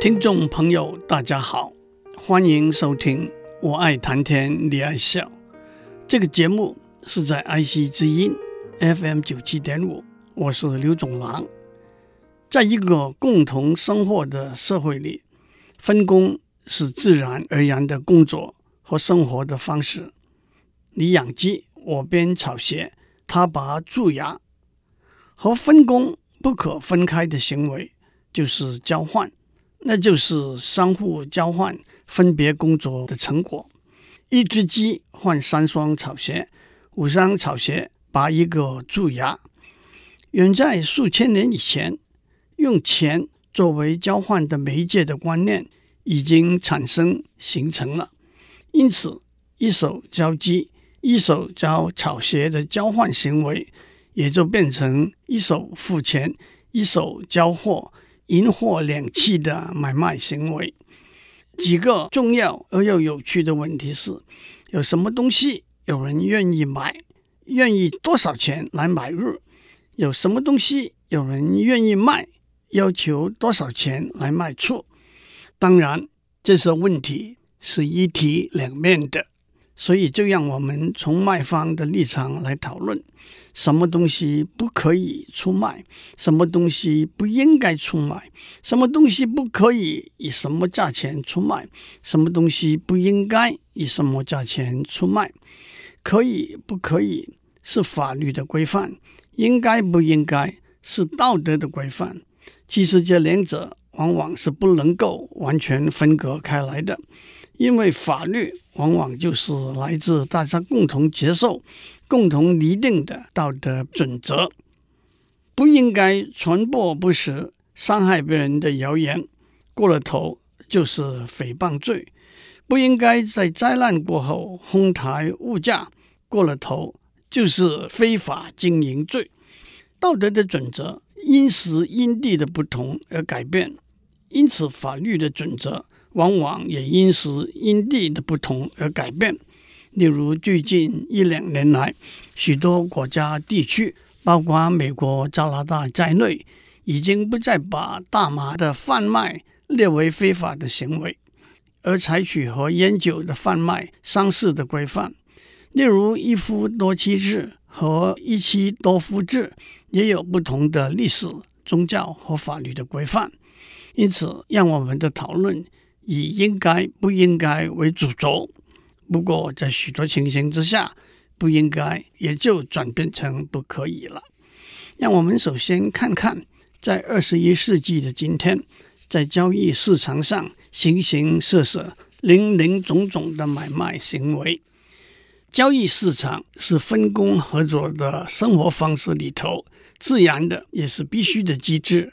听众朋友，大家好，欢迎收听《我爱谈天你爱笑》这个节目，是在爱惜之音 FM 九七点五，我是刘总郎。在一个共同生活的社会里，分工是自然而然的工作和生活的方式。你养鸡，我编草鞋，他拔蛀牙，和分工不可分开的行为就是交换。那就是相互交换分别工作的成果。一只鸡换三双草鞋，五双草鞋拔一个蛀牙。远在数千年以前，用钱作为交换的媒介的观念已经产生形成了。因此，一手交鸡，一手交草鞋的交换行为，也就变成一手付钱，一手交货。银货两讫的买卖行为，几个重要而又有趣的问题是：有什么东西有人愿意买，愿意多少钱来买入？有什么东西有人愿意卖，要求多少钱来卖出？当然，这些问题是一体两面的。所以，就让我们从卖方的立场来讨论：什么东西不可以出卖，什么东西不应该出卖，什么东西不可以以什么价钱出卖，什么东西不应该以什么价钱出卖。可以不可以是法律的规范，应该不应该是道德的规范。其实这两者往往是不能够完全分隔开来的。因为法律往往就是来自大家共同接受、共同拟定的道德准则，不应该传播不实、伤害别人的谣言，过了头就是诽谤罪；不应该在灾难过后哄抬物价，过了头就是非法经营罪。道德的准则因时因地的不同而改变，因此法律的准则。往往也因时因地的不同而改变。例如，最近一两年来，许多国家地区，包括美国、加拿大在内，已经不再把大麻的贩卖列为非法的行为，而采取和烟酒的贩卖相似的规范。例如，一夫多妻制和一妻多夫制也有不同的历史、宗教和法律的规范。因此，让我们的讨论。以应该不应该为主轴，不过在许多情形之下，不应该也就转变成不可以了。让我们首先看看，在二十一世纪的今天，在交易市场上形形色色、林林总总的买卖行为。交易市场是分工合作的生活方式里头自然的，也是必须的机制。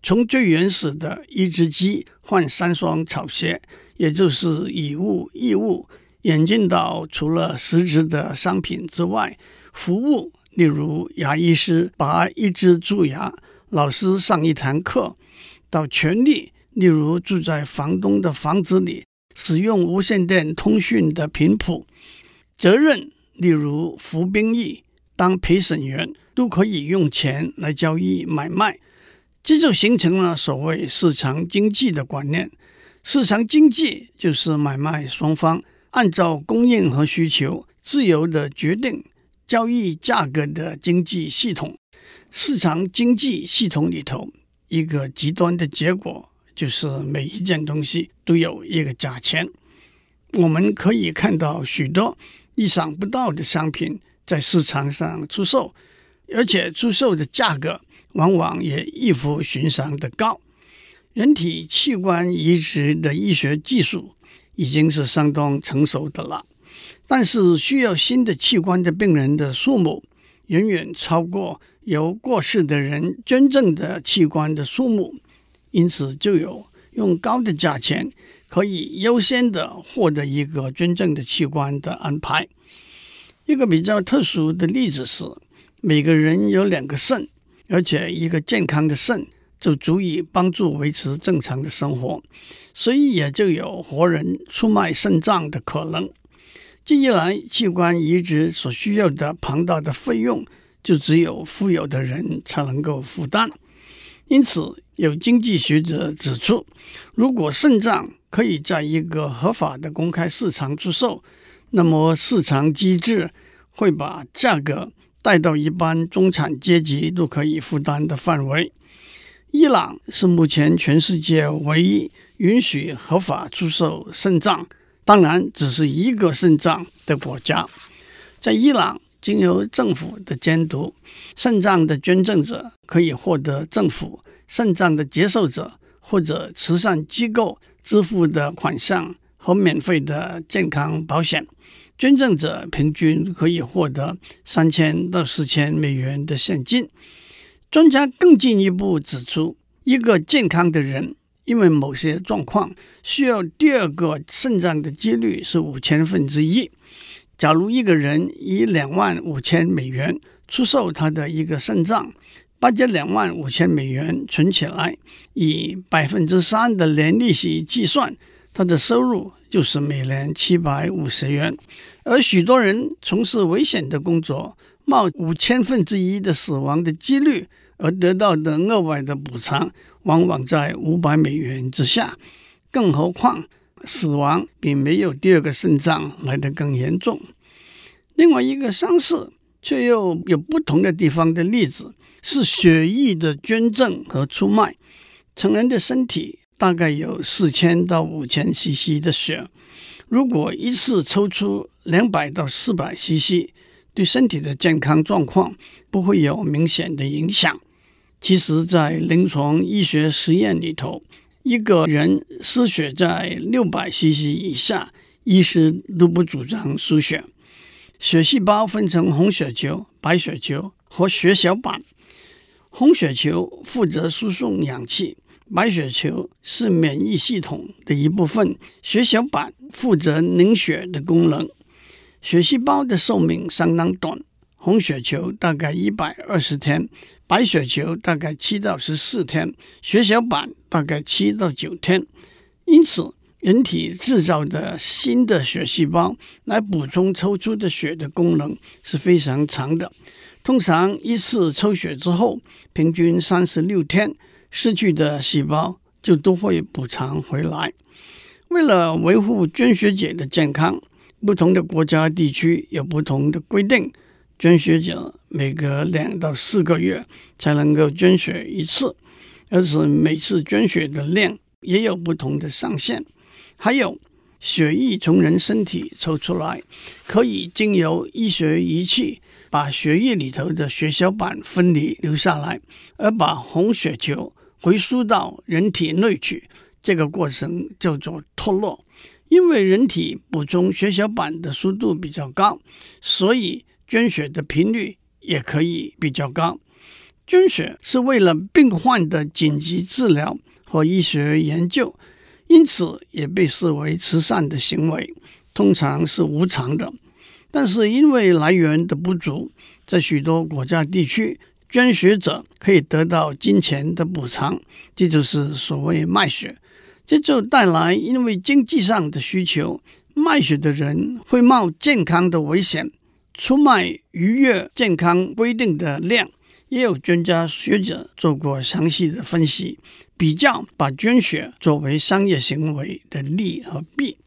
从最原始的一只鸡换三双草鞋，也就是以物易物，演进到除了实质的商品之外，服务，例如牙医师拔一只蛀牙，老师上一堂课，到权利，例如住在房东的房子里，使用无线电通讯的频谱，责任，例如服兵役、当陪审员，都可以用钱来交易买卖。这就形成了所谓市场经济的观念。市场经济就是买卖双方按照供应和需求自由的决定交易价格的经济系统。市场经济系统里头，一个极端的结果就是每一件东西都有一个价钱。我们可以看到许多意想不到的商品在市场上出售，而且出售的价格。往往也异乎寻常的高。人体器官移植的医学技术已经是相当成熟的了，但是需要新的器官的病人的数目远远超过由过世的人捐赠的器官的数目，因此就有用高的价钱可以优先的获得一个捐赠的器官的安排。一个比较特殊的例子是，每个人有两个肾。而且，一个健康的肾就足以帮助维持正常的生活，所以也就有活人出卖肾脏的可能。这一来，器官移植所需要的庞大的费用，就只有富有的人才能够负担。因此，有经济学者指出，如果肾脏可以在一个合法的公开市场出售，那么市场机制会把价格带到一般中产阶级都可以负担的范围。伊朗是目前全世界唯一允许合法出售肾脏，当然只是一个肾脏的国家。在伊朗，经由政府的监督，肾脏的捐赠者可以获得政府、肾脏的接受者或者慈善机构支付的款项和免费的健康保险。捐赠者平均可以获得三千到四千美元的现金。专家更进一步指出，一个健康的人因为某些状况需要第二个肾脏的几率是五千分之一。假如一个人以两万五千美元出售他的一个肾脏，把这两万五千美元存起来，以百分之三的年利息计算，他的收入就是每年七百五十元。而许多人从事危险的工作，冒五千分之一的死亡的几率而得到的额外的补偿，往往在五百美元之下。更何况，死亡比没有第二个肾脏来得更严重。另外一个相似却又有不同的地方的例子是血液的捐赠和出卖。成人的身体大概有四千到五千 CC 的血，如果一次抽出两百到四百 CC。对身体的健康状况不会有明显的影响。其实，在临床医学实验里头，一个人失血在六百 CC 以下，医师都不主张输血。血细胞分成红血球、白血球和血小板。红血球负责输送氧气，白血球是免疫系统的一部分，血小板负责凝血的功能。血细胞的寿命相当短，红血球大概一百二十天，白血球大概七到十四天，血小板大概七到九天。因此，人体制造的新的血细胞来补充抽出的血的功能是非常长的。通常一次抽血之后，平均三十六天，失去的细胞就都会补偿回来。为了维护捐血者的健康。不同的国家地区有不同的规定，捐血者每隔两到四个月才能够捐血一次，而且每次捐血的量也有不同的上限。还有，血液从人身体抽出来，可以经由医学仪器把血液里头的血小板分离留下来，而把红血球回输到人体内去，这个过程叫做脱落。因为人体补充血小板的速度比较高，所以捐血的频率也可以比较高。捐血是为了病患的紧急治疗和医学研究，因此也被视为慈善的行为，通常是无偿的。但是因为来源的不足，在许多国家地区，捐血者可以得到金钱的补偿，这就是所谓卖血。这就带来，因为经济上的需求，卖血的人会冒健康的危险，出卖逾越健康规定的量。也有专家学者做过详细的分析，比较把捐血作为商业行为的利和弊。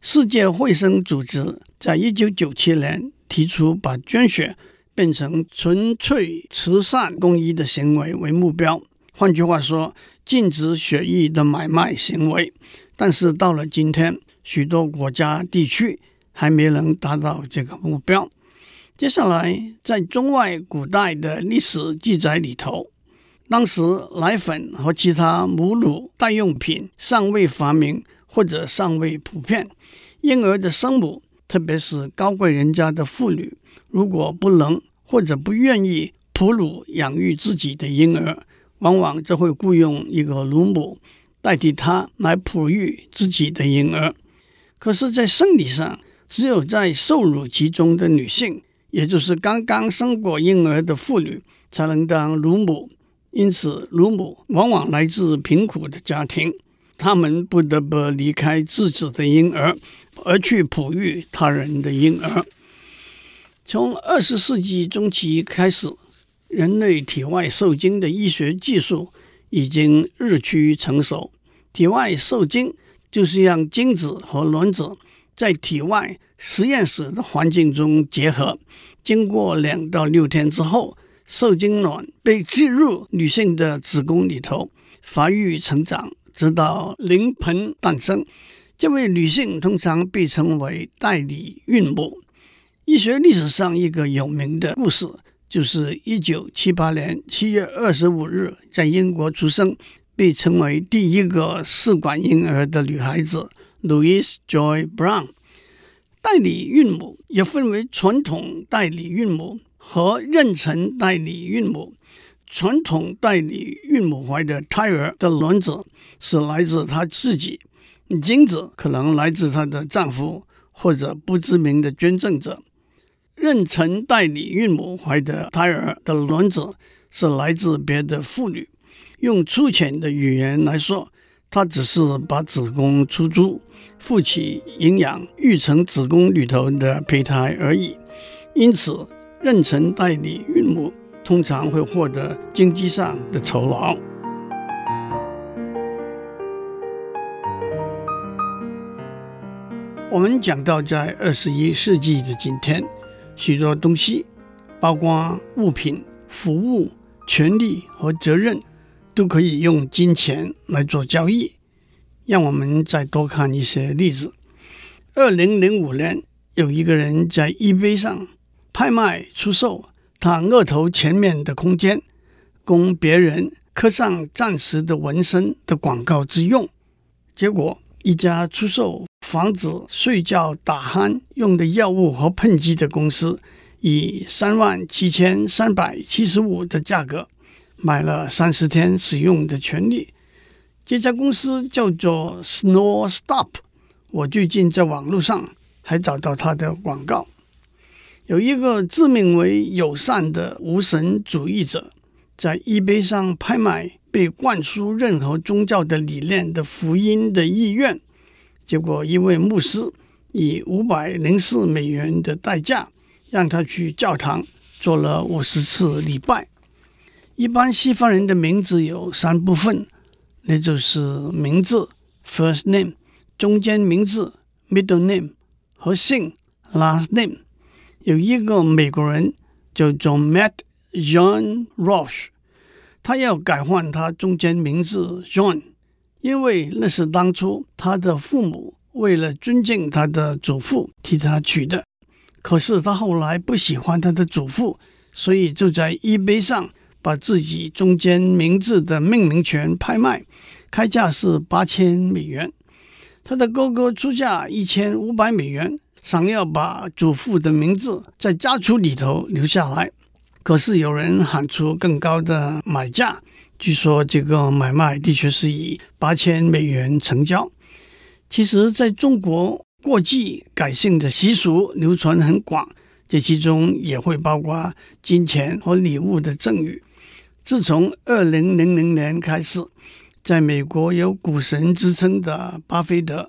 世界卫生组织在一九九七年提出把捐血变成纯粹慈善公益的行为为目标。换句话说，禁止血液的买卖行为，但是到了今天，许多国家地区还没能达到这个目标。接下来，在中外古代的历史记载里头，当时奶粉和其他母乳代用品尚未发明或者尚未普遍，婴儿的生母，特别是高贵人家的妇女，如果不能或者不愿意哺乳养育自己的婴儿。往往就会雇佣一个乳母代替他来哺育自己的婴儿。可是，在生理上，只有在受乳期中的女性，也就是刚刚生过婴儿的妇女，才能当乳母。因此，乳母往往来自贫苦的家庭，她们不得不离开自己的婴儿，而去哺育他人的婴儿。从二十世纪中期开始。人类体外受精的医学技术已经日趋成熟。体外受精就是让精子和卵子在体外实验室的环境中结合，经过两到六天之后，受精卵被置入女性的子宫里头，发育成长，直到临盆诞生。这位女性通常被称为代理孕母。医学历史上一个有名的故事，就是一九七八年七月二十五日在英国出生，被称为第一个试管婴儿的女孩子 Louise Joy Brown。代理孕母也分为传统代理孕母和妊娠代理孕母。传统代理孕母怀的胎儿的卵子是来自她自己，精子可能来自她的丈夫或者不知名的捐赠者。妊娠代理孕母怀的胎儿的卵子是来自别的妇女。用粗浅的语言来说，她只是把子宫出租。负起营养育成子宫里头的胚胎而已，因此妊娠代理孕母通常会获得经济上的酬劳。我们讲到，在二十一世纪的今天，许多东西，包括物品、服务、权利和责任，都可以用金钱来做交易。让我们再多看一些例子。二零零五年，有一个人在 eBay 上拍卖出售他额头前面的空间，供别人刻上暂时的纹身的广告之用。结果，一家出售防止睡觉打鼾用的药物和喷剂的公司，以三万七千三百七十五的价格买了三十天使用的权利。这家公司叫做 Snore Stop，我最近在网络上还找到它的广告。有一个自命为友善的无神主义者，在 eBay 上拍卖被灌输任何宗教的理念的福音的意愿，结果一位牧师以五百零四美元的代价让他去教堂做了五十次礼拜。一般西方人的名字有三部分。那就是名字 （first name）、中间名字 （middle name） 和姓 （last name）。有一个美国人叫做 Matt John roch 他要改换他中间名字 John，因为那是当初他的父母为了尊敬他的祖父替他取的。可是他后来不喜欢他的祖父，所以就在 eBay 上。把自己中间名字的命名权拍卖，开价是八千美元。他的哥哥出价一千五百美元，想要把祖父的名字在家族里头留下来。可是有人喊出更高的买价，据说这个买卖的确是以八千美元成交。其实，在中国，过继改姓的习俗流传很广，这其中也会包括金钱和礼物的赠与。自从二零零零年开始，在美国有股神之称的巴菲特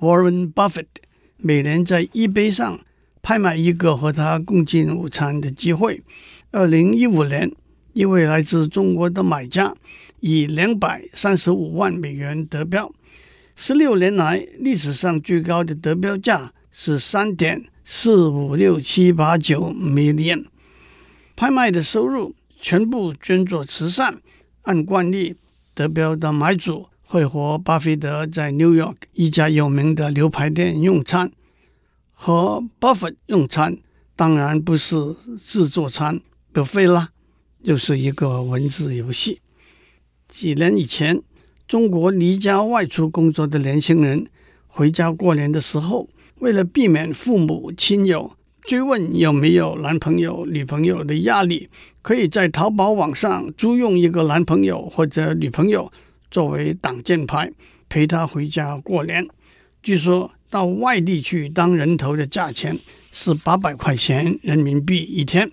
（Warren Buffett） 每年在 eBay 上拍卖一个和他共进午餐的机会。二零一五年，一位来自中国的买家以两百三十五万美元得标，十六年来历史上最高的得标价是三点四五六七八九 million。拍卖的收入。全部捐作慈善。按惯例，得标的买主会和巴菲特在纽约一家有名的牛排店用餐。和巴菲特用餐当然不是自助餐，buffet 啦，就是一个文字游戏。几年以前，中国离家外出工作的年轻人回家过年的时候，为了避免父母亲友，追问有没有男朋友、女朋友的压力，可以在淘宝网上租用一个男朋友或者女朋友作为挡箭牌，陪他回家过年。据说到外地去当人头的价钱是八百块钱人民币一天。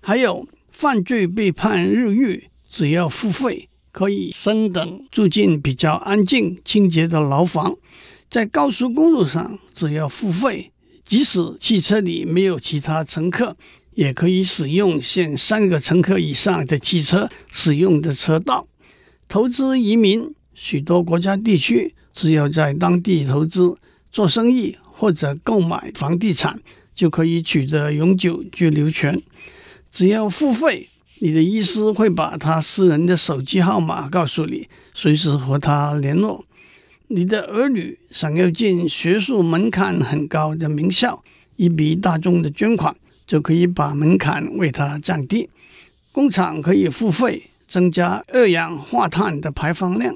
还有犯罪被判入狱，只要付费可以升等住进比较安静、清洁的牢房。在高速公路上，只要付费。即使汽车里没有其他乘客，也可以使用限三个乘客以上的汽车使用的车道。投资移民，许多国家地区只要在当地投资、做生意或者购买房地产，就可以取得永久居留权。只要付费，你的医师会把他私人的手机号码告诉你，随时和他联络。你的儿女想要进学术门槛很高的名校，一笔大众的捐款就可以把门槛为他降低。工厂可以付费增加二氧化碳的排放量。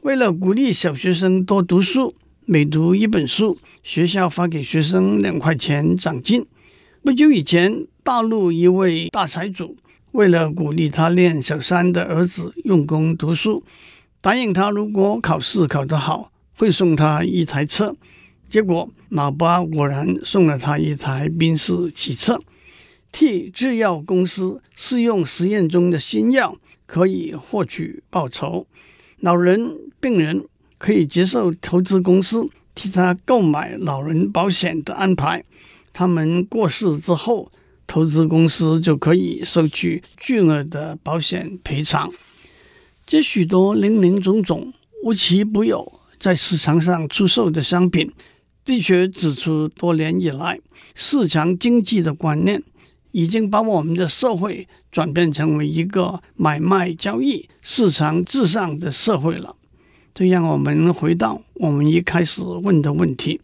为了鼓励小学生多读书，每读一本书，学校发给学生两块钱奖金。不久以前，大陆一位大财主为了鼓励他练小三的儿子用功读书。答应他，如果考试考得好，会送他一台车。结果，老爸果然送了他一台宾士汽车。替制药公司试用实验中的新药，可以获取报酬。老人、病人可以接受投资公司替他购买老人保险的安排。他们过世之后，投资公司就可以收取巨额的保险赔偿。这许多林林总总、无奇不有在市场上出售的商品，的确指出多年以来市场经济的观念已经把我们的社会转变成为一个买卖交易、市场至上的社会了。这让我们回到我们一开始问的问题：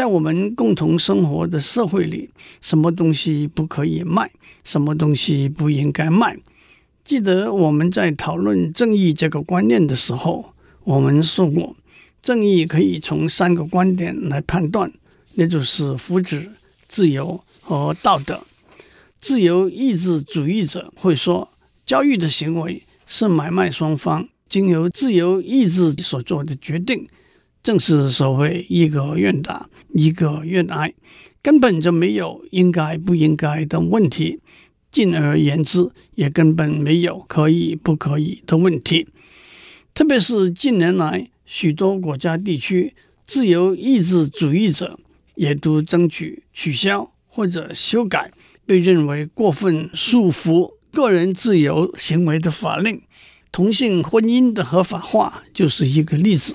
在我们共同生活的社会里，什么东西不可以卖？什么东西不应该卖？记得我们在讨论正义这个观念的时候，我们说过，正义可以从三个观点来判断，那就是福祉、自由和道德。自由意志主义者会说，交易的行为是买卖双方经由自由意志所做的决定，正是所谓一个愿打，一个愿挨，根本就没有应该不应该的问题。进而言之，也根本没有可以不可以的问题。特别是近年来，许多国家地区自由意志主义者也都争取取消或者修改被认为过分束缚个人自由行为的法令。同性婚姻的合法化就是一个例子。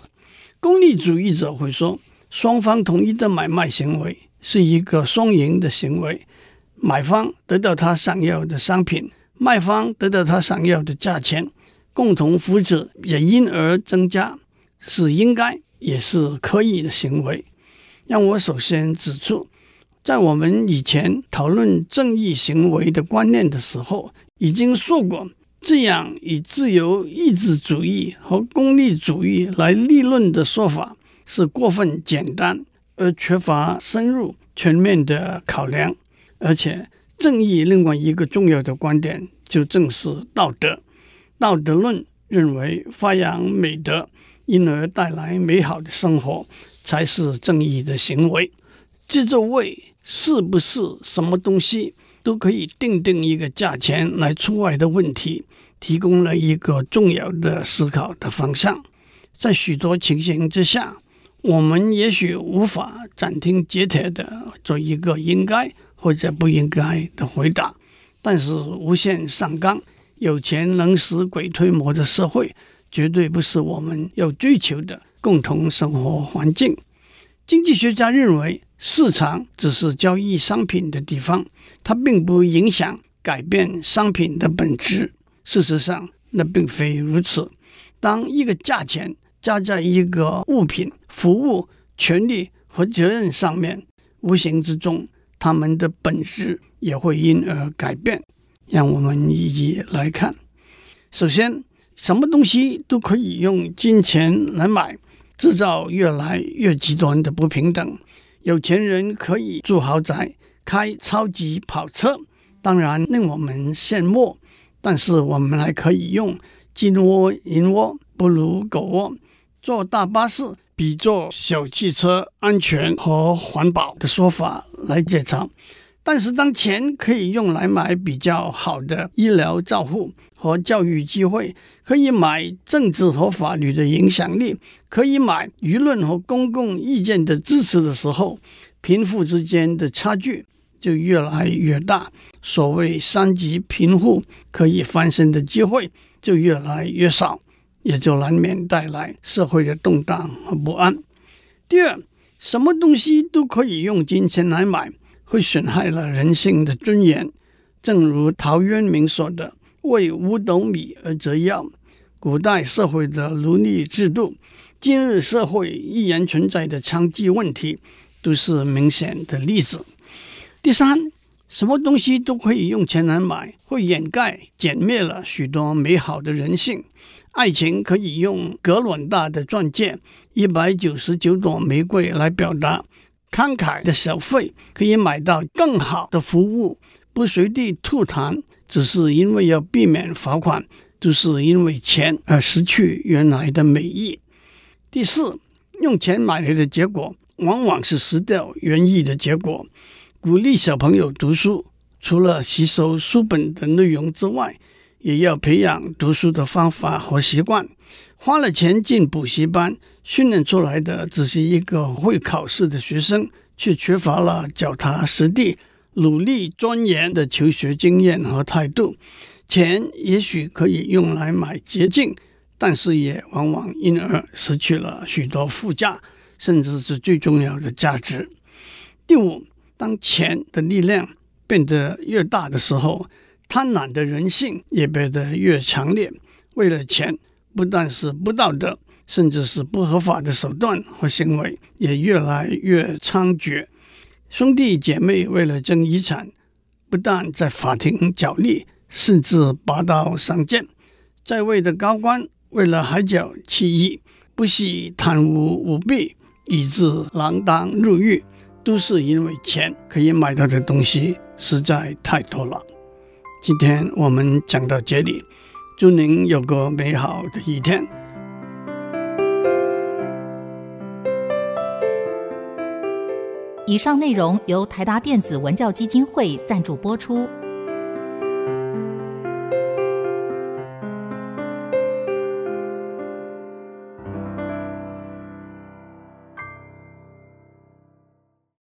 功利主义者会说，双方同意的买卖行为是一个双赢的行为。买方得到他想要的商品，卖方得到他想要的价钱，共同福祉也因而增加，是应该也是可以的行为。让我首先指出，在我们以前讨论正义行为的观念的时候，已经说过，这样以自由意志主义和功利主义来立论的说法是过分简单而缺乏深入全面的考量。而且，正义另外一个重要的观点就正是道德。道德论认为，发扬美德，因而带来美好的生活，才是正义的行为。这就为是不是什么东西都可以定定一个价钱来出卖的问题，提供了一个重要的思考的方向。在许多情形之下，我们也许无法斩钉截铁地做一个应该。或者不应该的回答，但是无限上纲、有钱能使鬼推磨的社会，绝对不是我们要追求的共同生活环境。经济学家认为，市场只是交易商品的地方，它并不影响改变商品的本质。事实上，那并非如此。当一个价钱加在一个物品、服务、权利和责任上面，无形之中，他们的本质也会因而改变。让我们一一来看。首先，什么东西都可以用金钱来买，制造越来越极端的不平等。有钱人可以住豪宅、开超级跑车，当然令我们羡慕。但是我们还可以用“金窝银窝不如狗窝”，坐大巴士。比坐小汽车安全和环保的说法来解释，但是当钱可以用来买比较好的医疗照护和教育机会，可以买政治和法律的影响力，可以买舆论和公共意见的支持的时候，贫富之间的差距就越来越大。所谓三级贫富可以翻身的机会就越来越少。也就难免带来社会的动荡和不安。第二，什么东西都可以用金钱来买，会损害了人性的尊严。正如陶渊明说的：“为五斗米而折腰。”古代社会的奴隶制度，今日社会依然存在的娼妓问题，都是明显的例子。第三，什么东西都可以用钱来买，会掩盖、减灭了许多美好的人性。爱情可以用格伦大的钻戒、一百九十九朵玫瑰来表达；慷慨的小费可以买到更好的服务；不随地吐痰，只是因为要避免罚款，就是因为钱而失去原来的美意。第四，用钱买来的结果，往往是失掉原意的结果。鼓励小朋友读书，除了吸收书本的内容之外，也要培养读书的方法和习惯。花了钱进补习班，训练出来的只是一个会考试的学生，却缺乏了脚踏实地、努力钻研的求学经验和态度。钱也许可以用来买捷径，但是也往往因而失去了许多附加，甚至是最重要的价值。第五。当钱的力量变得越大的时候，贪婪的人性也变得越强烈。为了钱，不但是不道德，甚至是不合法的手段和行为也越来越猖獗。兄弟姐妹为了争遗产，不但在法庭角力，甚至拔刀相见。在位的高官为了海角七亿，不惜贪污舞弊，以致锒铛入狱。都是因为钱可以买到的东西实在太多了。今天我们讲到这里，祝您有个美好的一天。以上内容由台达电子文教基金会赞助播出。